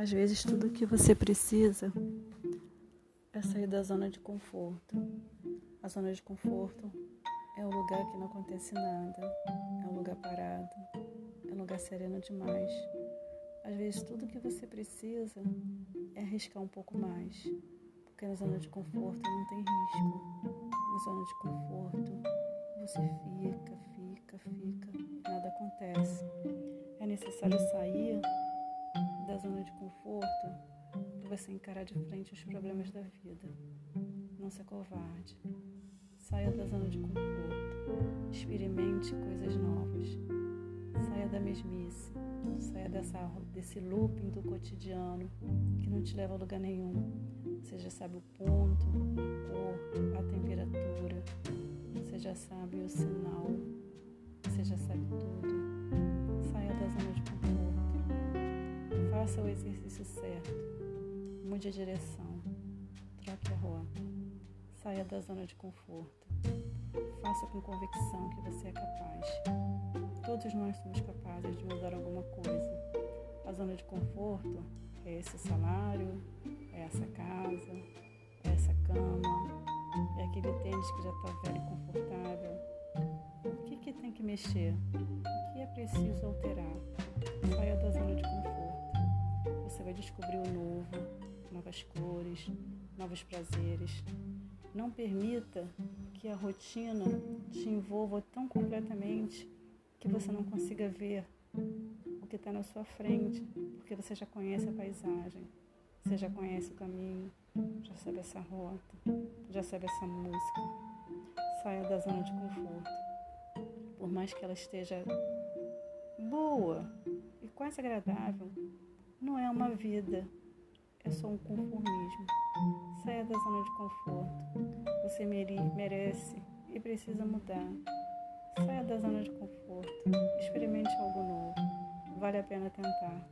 Às vezes, tudo o que você precisa é sair da zona de conforto. A zona de conforto é o lugar que não acontece nada, é um lugar parado, é um lugar sereno demais. Às vezes, tudo o que você precisa é arriscar um pouco mais, porque na zona de conforto não tem risco. Na zona de conforto, você fica, fica, fica, nada acontece. É necessário sair da zona de conforto você encarar de frente os problemas da vida. Não se acovarde. Saia da zona de conforto. Experimente coisas novas. Saia da mesmice. Saia dessa, desse looping do cotidiano que não te leva a lugar nenhum. Você já sabe o ponto, a cor, a temperatura. Você já sabe o sinal. Você já sabe tudo. Faça o exercício certo. Mude a direção. Troque a rota. Saia da zona de conforto. Faça com convicção que você é capaz. Todos nós somos capazes de mudar alguma coisa. A zona de conforto é esse salário, é essa casa, é essa cama, é aquele tênis que já está velho e confortável. O que, que tem que mexer? O que é preciso alterar? Saia da zona de conforto descobrir o novo, novas cores, novos prazeres. Não permita que a rotina te envolva tão completamente que você não consiga ver o que está na sua frente, porque você já conhece a paisagem, você já conhece o caminho, já sabe essa rota, já sabe essa música. Saia da zona de conforto. Por mais que ela esteja boa e quase agradável, não é uma vida, é só um conformismo. Saia da zona de conforto. Você merece e precisa mudar. Saia da zona de conforto. Experimente algo novo. Vale a pena tentar.